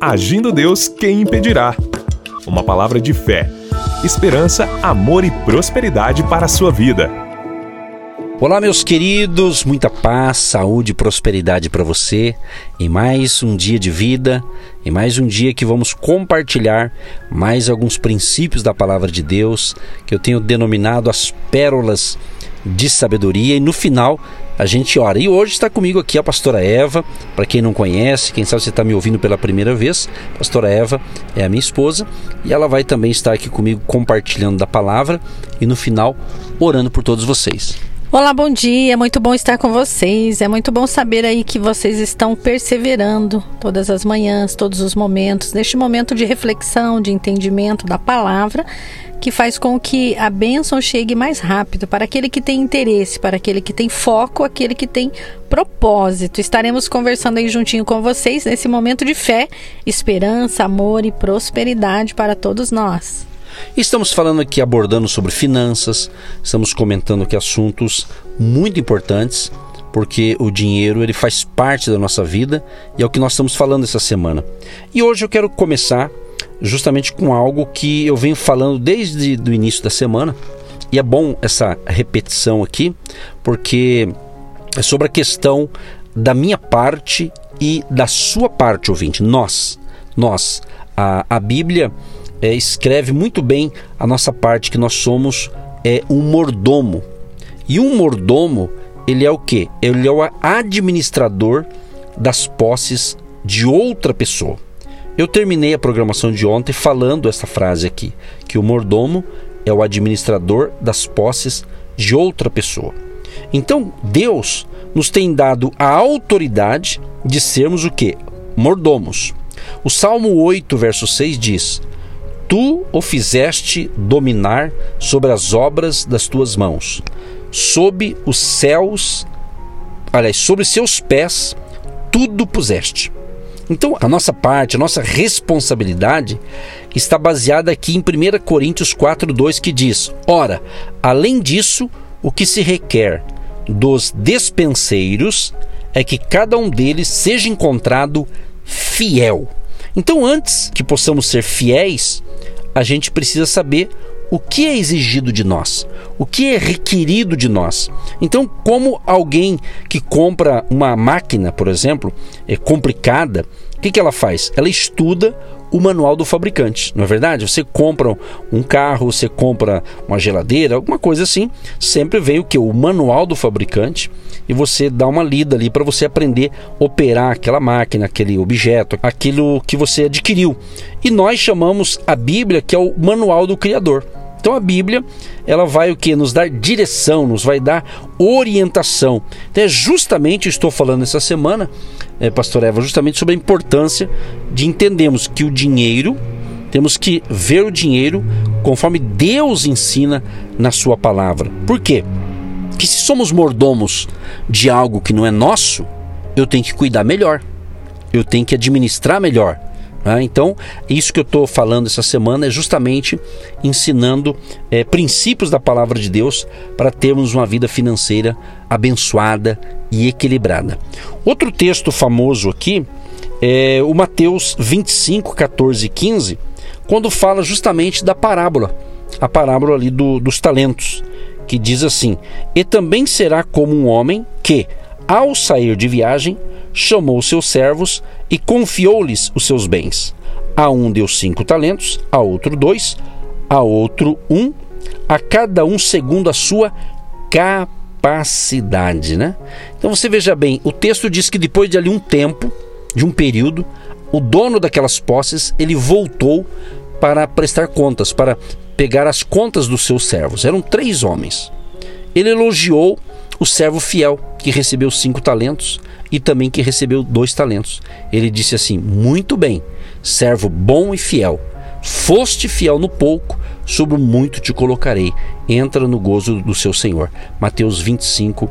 Agindo Deus, quem impedirá? Uma palavra de fé, esperança, amor e prosperidade para a sua vida. Olá, meus queridos, muita paz, saúde e prosperidade para você em mais um dia de vida, em mais um dia que vamos compartilhar mais alguns princípios da palavra de Deus que eu tenho denominado as pérolas de sabedoria e no final a gente ora. E hoje está comigo aqui a pastora Eva, para quem não conhece, quem sabe você está me ouvindo pela primeira vez, a pastora Eva é a minha esposa e ela vai também estar aqui comigo compartilhando da palavra e no final orando por todos vocês. Olá, bom dia. É muito bom estar com vocês. É muito bom saber aí que vocês estão perseverando todas as manhãs, todos os momentos, neste momento de reflexão, de entendimento da palavra, que faz com que a bênção chegue mais rápido para aquele que tem interesse, para aquele que tem foco, aquele que tem propósito. Estaremos conversando aí juntinho com vocês nesse momento de fé, esperança, amor e prosperidade para todos nós. Estamos falando aqui abordando sobre finanças, estamos comentando aqui assuntos muito importantes, porque o dinheiro ele faz parte da nossa vida e é o que nós estamos falando essa semana. E hoje eu quero começar justamente com algo que eu venho falando desde o início da semana. E é bom essa repetição aqui, porque é sobre a questão da minha parte e da sua parte, ouvinte. Nós, nós, a, a Bíblia é, escreve muito bem a nossa parte, que nós somos é, um mordomo. E um mordomo, ele é o que? Ele é o administrador das posses de outra pessoa. Eu terminei a programação de ontem falando essa frase aqui, que o mordomo é o administrador das posses de outra pessoa. Então, Deus nos tem dado a autoridade de sermos o que? Mordomos. O Salmo 8, verso 6 diz: Tu o fizeste dominar sobre as obras das tuas mãos, sob os céus, aliás, sobre seus pés, tudo puseste. Então, a nossa parte, a nossa responsabilidade está baseada aqui em 1 Coríntios 4:2 que diz: Ora, além disso, o que se requer dos despenseiros é que cada um deles seja encontrado fiel. Então, antes que possamos ser fiéis, a gente precisa saber o que é exigido de nós, o que é requerido de nós. Então, como alguém que compra uma máquina, por exemplo, é complicada, o que, que ela faz? Ela estuda o manual do fabricante, não é verdade? Você compra um carro, você compra uma geladeira, alguma coisa assim, sempre vem o que? O manual do fabricante e você dá uma lida ali para você aprender a operar aquela máquina, aquele objeto, aquilo que você adquiriu. E nós chamamos a Bíblia que é o manual do Criador. Então a Bíblia, ela vai o que? Nos dar direção, nos vai dar orientação. Então é justamente, estou falando essa semana, é, pastor Eva, justamente sobre a importância de entendermos que o dinheiro, temos que ver o dinheiro conforme Deus ensina na sua palavra. Por quê? Que se somos mordomos de algo que não é nosso, eu tenho que cuidar melhor. Eu tenho que administrar melhor. Né? Então, isso que eu estou falando essa semana é justamente ensinando é, princípios da palavra de Deus para termos uma vida financeira abençoada e equilibrada. Outro texto famoso aqui é o Mateus 25, 14 e 15, quando fala justamente da parábola, a parábola ali do, dos talentos, que diz assim: E também será como um homem que, ao sair de viagem, chamou seus servos e confiou-lhes os seus bens. A um deu cinco talentos, a outro dois, a outro um, a cada um segundo a sua capacidade, né? Então você veja bem, o texto diz que depois de ali um tempo, de um período, o dono daquelas posses, ele voltou para prestar contas, para pegar as contas dos seus servos. Eram três homens. Ele elogiou o servo fiel, que recebeu cinco talentos, e também que recebeu dois talentos. Ele disse assim: Muito bem, servo bom e fiel. Foste fiel no pouco, sobre o muito te colocarei. Entra no gozo do seu Senhor. Mateus 25,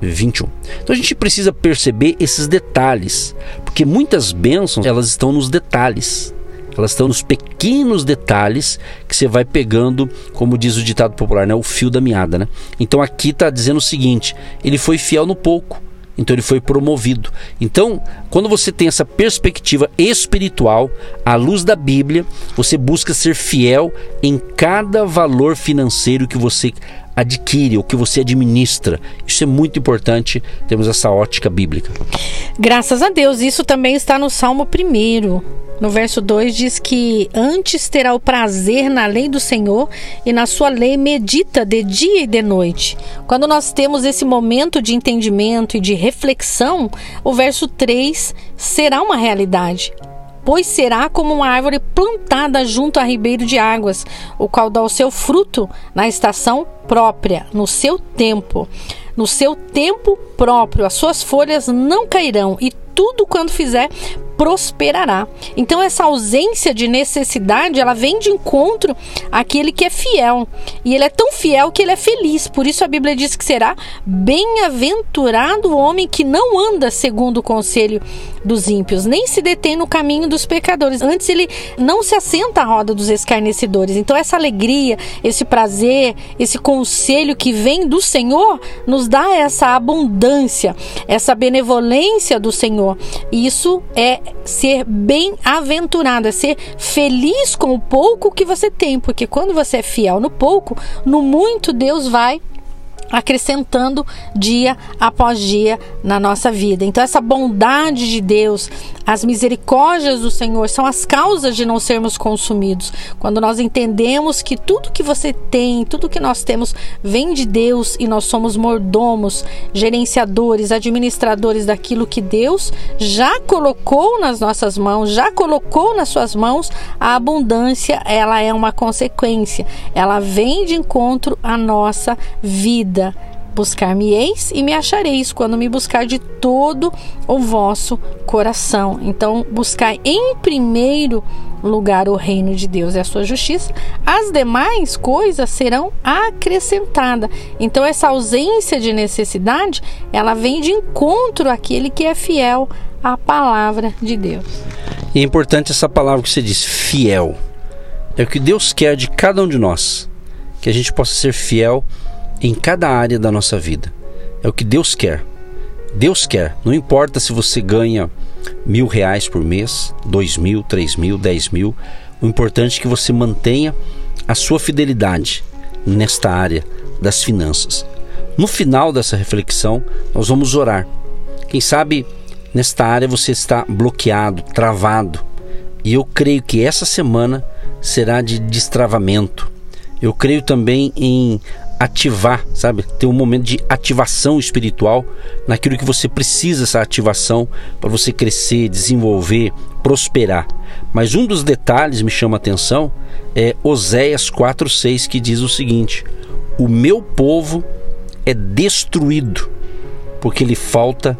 21. Então a gente precisa perceber esses detalhes, porque muitas bênçãos elas estão nos detalhes. Elas estão nos pequenos detalhes que você vai pegando, como diz o ditado popular, né, o fio da meada, né? Então aqui está dizendo o seguinte: ele foi fiel no pouco, então ele foi promovido. Então, quando você tem essa perspectiva espiritual, à luz da Bíblia, você busca ser fiel em cada valor financeiro que você adquire, o que você administra. Isso é muito importante, temos essa ótica bíblica. Graças a Deus, isso também está no Salmo 1. No verso 2 diz que antes terá o prazer na lei do Senhor e na sua lei medita de dia e de noite. Quando nós temos esse momento de entendimento e de reflexão, o verso 3 será uma realidade pois será como uma árvore plantada junto a ribeiro de águas, o qual dá o seu fruto na estação própria, no seu tempo. No seu tempo próprio, as suas folhas não cairão e tudo quando fizer prosperará. Então essa ausência de necessidade, ela vem de encontro àquele que é fiel. E ele é tão fiel que ele é feliz. Por isso a Bíblia diz que será bem-aventurado o homem que não anda segundo o conselho dos ímpios, nem se detém no caminho dos pecadores. Antes ele não se assenta à roda dos escarnecedores. Então essa alegria, esse prazer, esse conselho que vem do Senhor nos dá essa abundância, essa benevolência do Senhor. Isso é ser bem-aventurado, é ser feliz com o pouco que você tem, porque quando você é fiel no pouco, no muito Deus vai acrescentando dia após dia na nossa vida. Então, essa bondade de Deus, as misericórdias do Senhor são as causas de não sermos consumidos. Quando nós entendemos que tudo que você tem, tudo que nós temos vem de Deus e nós somos mordomos, gerenciadores, administradores daquilo que Deus já colocou nas nossas mãos, já colocou nas suas mãos, a abundância, ela é uma consequência. Ela vem de encontro à nossa vida vida. Buscar-me-eis e me achareis quando me buscar de todo o vosso coração. Então, buscar em primeiro lugar o reino de Deus e a sua justiça, as demais coisas serão acrescentadas. Então, essa ausência de necessidade, ela vem de encontro àquele que é fiel à palavra de Deus. E é importante essa palavra que você diz, fiel. É o que Deus quer de cada um de nós, que a gente possa ser fiel em cada área da nossa vida. É o que Deus quer. Deus quer. Não importa se você ganha mil reais por mês, dois mil, três mil, dez mil. O importante é que você mantenha a sua fidelidade nesta área das finanças. No final dessa reflexão, nós vamos orar. Quem sabe nesta área você está bloqueado, travado. E eu creio que essa semana será de destravamento. Eu creio também em ativar, sabe? Ter um momento de ativação espiritual naquilo que você precisa essa ativação para você crescer, desenvolver, prosperar. Mas um dos detalhes me chama a atenção é Oséias 4:6 que diz o seguinte: O meu povo é destruído porque lhe falta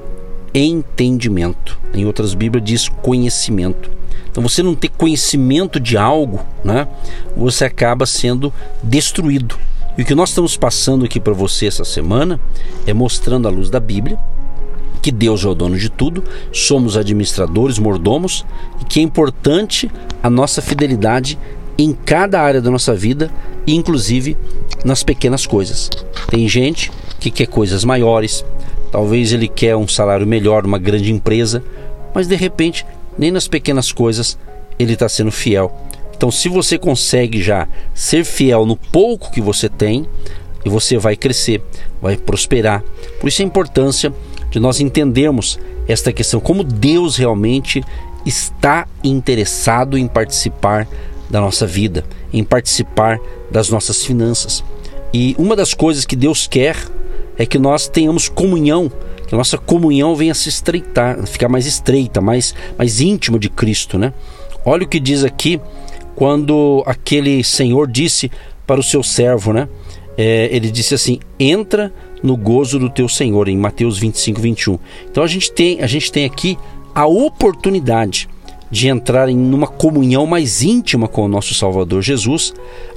entendimento. Em outras Bíblias diz conhecimento. Então você não ter conhecimento de algo, né? Você acaba sendo destruído. E o que nós estamos passando aqui para você essa semana é mostrando à luz da Bíblia que Deus é o dono de tudo, somos administradores, mordomos e que é importante a nossa fidelidade em cada área da nossa vida, inclusive nas pequenas coisas. Tem gente que quer coisas maiores, talvez ele quer um salário melhor, uma grande empresa, mas de repente nem nas pequenas coisas ele está sendo fiel. Então, se você consegue já ser fiel no pouco que você tem, e você vai crescer, vai prosperar. Por isso a importância de nós entendermos esta questão, como Deus realmente está interessado em participar da nossa vida, em participar das nossas finanças. E uma das coisas que Deus quer é que nós tenhamos comunhão, que a nossa comunhão venha se estreitar, ficar mais estreita, mais, mais íntima de Cristo, né? Olha o que diz aqui quando aquele senhor disse para o seu servo, né? É, ele disse assim: entra no gozo do teu Senhor, em Mateus 25, 21. Então a gente tem, a gente tem aqui a oportunidade de entrar em uma comunhão mais íntima com o nosso Salvador Jesus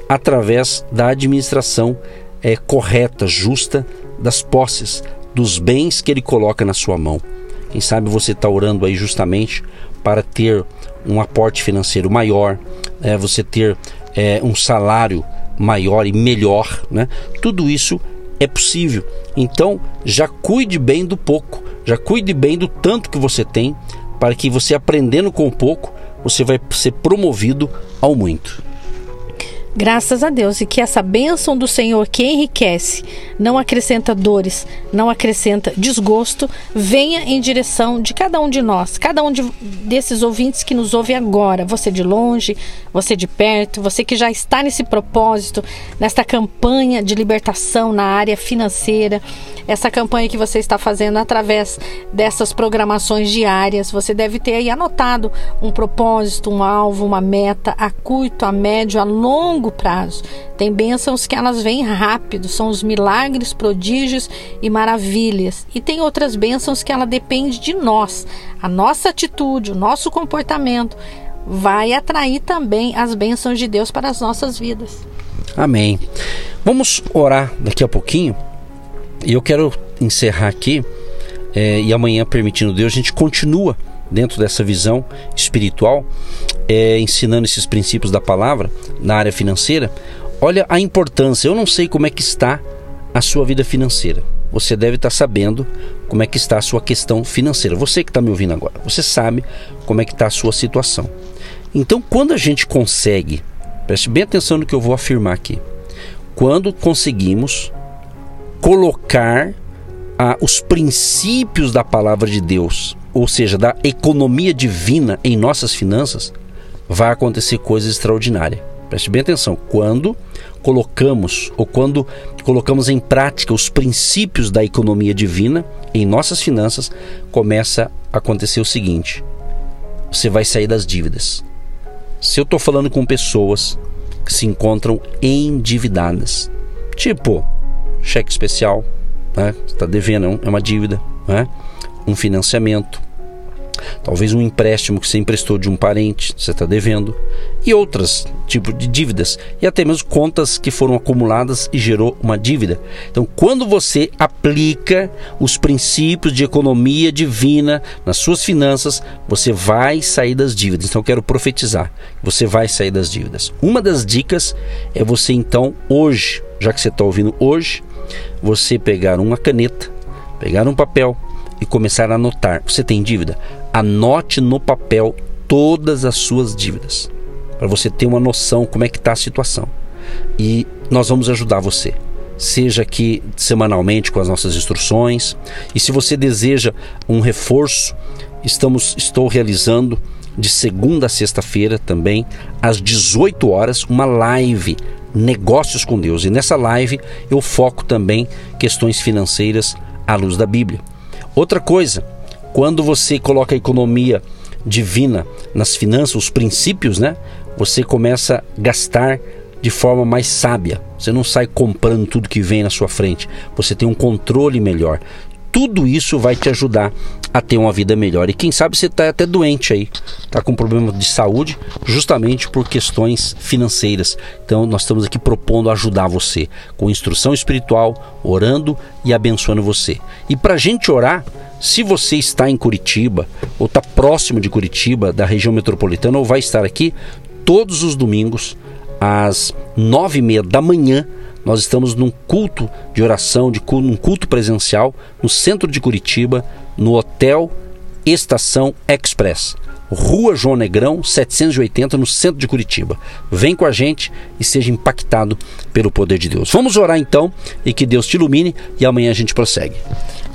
através da administração é, correta, justa das posses, dos bens que Ele coloca na sua mão. Quem sabe você está orando aí justamente para ter um aporte financeiro maior, é, você ter é, um salário maior e melhor, né? Tudo isso é possível. Então, já cuide bem do pouco, já cuide bem do tanto que você tem, para que você aprendendo com pouco, você vai ser promovido ao muito. Graças a Deus e que essa bênção do Senhor que enriquece, não acrescenta dores, não acrescenta desgosto, venha em direção de cada um de nós, cada um de, desses ouvintes que nos ouve agora, você de longe, você de perto, você que já está nesse propósito, nesta campanha de libertação na área financeira, essa campanha que você está fazendo através dessas programações diárias, você deve ter aí anotado um propósito, um alvo, uma meta a curto, a médio, a longo prazo. Tem bênçãos que elas vêm rápido, são os milagres, prodígios e maravilhas. E tem outras bênçãos que ela depende de nós, a nossa atitude, o nosso comportamento vai atrair também as bênçãos de Deus para as nossas vidas. Amém. Vamos orar daqui a pouquinho e eu quero encerrar aqui, é, e amanhã, permitindo Deus, a gente continua dentro dessa visão espiritual, é, ensinando esses princípios da palavra na área financeira. Olha a importância, eu não sei como é que está a sua vida financeira. Você deve estar sabendo como é que está a sua questão financeira. Você que está me ouvindo agora, você sabe como é que está a sua situação. Então, quando a gente consegue, preste bem atenção no que eu vou afirmar aqui. Quando conseguimos colocar os princípios da palavra de Deus, ou seja, da economia divina em nossas finanças, vai acontecer coisas extraordinárias. Preste bem atenção. Quando colocamos ou quando colocamos em prática os princípios da economia divina em nossas finanças, começa a acontecer o seguinte: você vai sair das dívidas. Se eu estou falando com pessoas que se encontram endividadas, tipo cheque especial, né? está devendo, é uma dívida, né? um financiamento, talvez um empréstimo que você emprestou de um parente, você está devendo, e outras tipos de dívidas, e até mesmo contas que foram acumuladas e gerou uma dívida. Então, quando você aplica os princípios de economia divina nas suas finanças, você vai sair das dívidas. Então, quero profetizar, você vai sair das dívidas. Uma das dicas é você então hoje, já que você está ouvindo hoje, você pegar uma caneta, pegar um papel e começar a anotar. Você tem dívida? Anote no papel todas as suas dívidas, para você ter uma noção como é que está a situação. E nós vamos ajudar você, seja aqui semanalmente com as nossas instruções. E se você deseja um reforço, estamos estou realizando de segunda a sexta-feira também às 18 horas uma live negócios com Deus. E nessa live eu foco também questões financeiras à luz da Bíblia. Outra coisa, quando você coloca a economia divina nas finanças, os princípios, né? Você começa a gastar de forma mais sábia. Você não sai comprando tudo que vem na sua frente. Você tem um controle melhor tudo isso vai te ajudar a ter uma vida melhor. E quem sabe você está até doente aí, está com problema de saúde, justamente por questões financeiras. Então nós estamos aqui propondo ajudar você com instrução espiritual, orando e abençoando você. E para a gente orar, se você está em Curitiba ou está próximo de Curitiba, da região metropolitana, ou vai estar aqui todos os domingos às nove e meia da manhã nós estamos num culto de oração, de culto, num culto presencial no centro de Curitiba, no Hotel Estação Express. Rua João Negrão, 780, no centro de Curitiba. Vem com a gente e seja impactado pelo poder de Deus. Vamos orar então e que Deus te ilumine e amanhã a gente prossegue.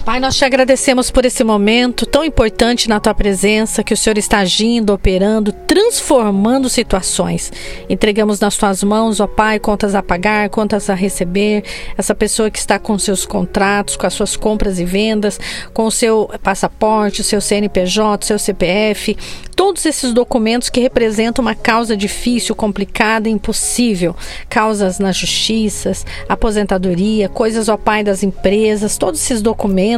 Pai, nós te agradecemos por esse momento tão importante na tua presença, que o Senhor está agindo, operando, transformando situações. Entregamos nas tuas mãos, ó Pai, contas a pagar, contas a receber, essa pessoa que está com seus contratos, com as suas compras e vendas, com o seu passaporte, o seu CNPJ, o seu CPF, todos esses documentos que representam uma causa difícil, complicada, impossível, causas nas justiças, aposentadoria, coisas, ó Pai, das empresas, todos esses documentos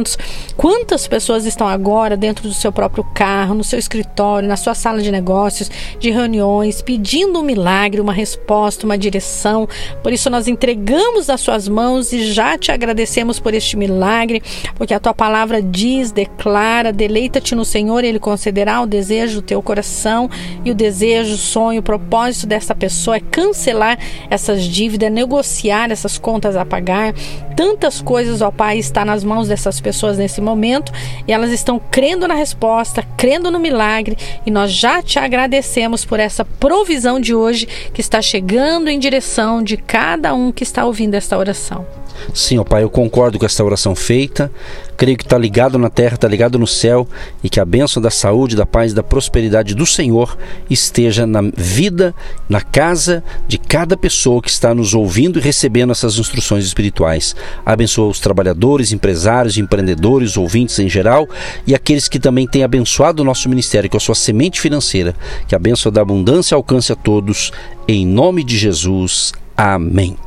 Quantas pessoas estão agora dentro do seu próprio carro, no seu escritório, na sua sala de negócios, de reuniões, pedindo um milagre, uma resposta, uma direção. Por isso nós entregamos as suas mãos e já te agradecemos por este milagre, porque a tua palavra diz, declara, deleita-te no Senhor, ele concederá o desejo do teu coração e o desejo, o sonho, o propósito dessa pessoa é cancelar essas dívidas, negociar essas contas a pagar tantas coisas, ó Pai, está nas mãos dessas pessoas nesse momento e elas estão crendo na resposta, crendo no milagre e nós já te agradecemos por essa provisão de hoje que está chegando em direção de cada um que está ouvindo esta oração. Sim, ó Pai, eu concordo com esta oração feita. Creio que está ligado na terra, está ligado no céu e que a bênção da saúde, da paz e da prosperidade do Senhor esteja na vida, na casa de cada pessoa que está nos ouvindo e recebendo essas instruções espirituais. Abençoa os trabalhadores, empresários, empreendedores, ouvintes em geral e aqueles que também têm abençoado o nosso ministério com a sua semente financeira. Que a bênção da abundância alcance a todos. Em nome de Jesus. Amém.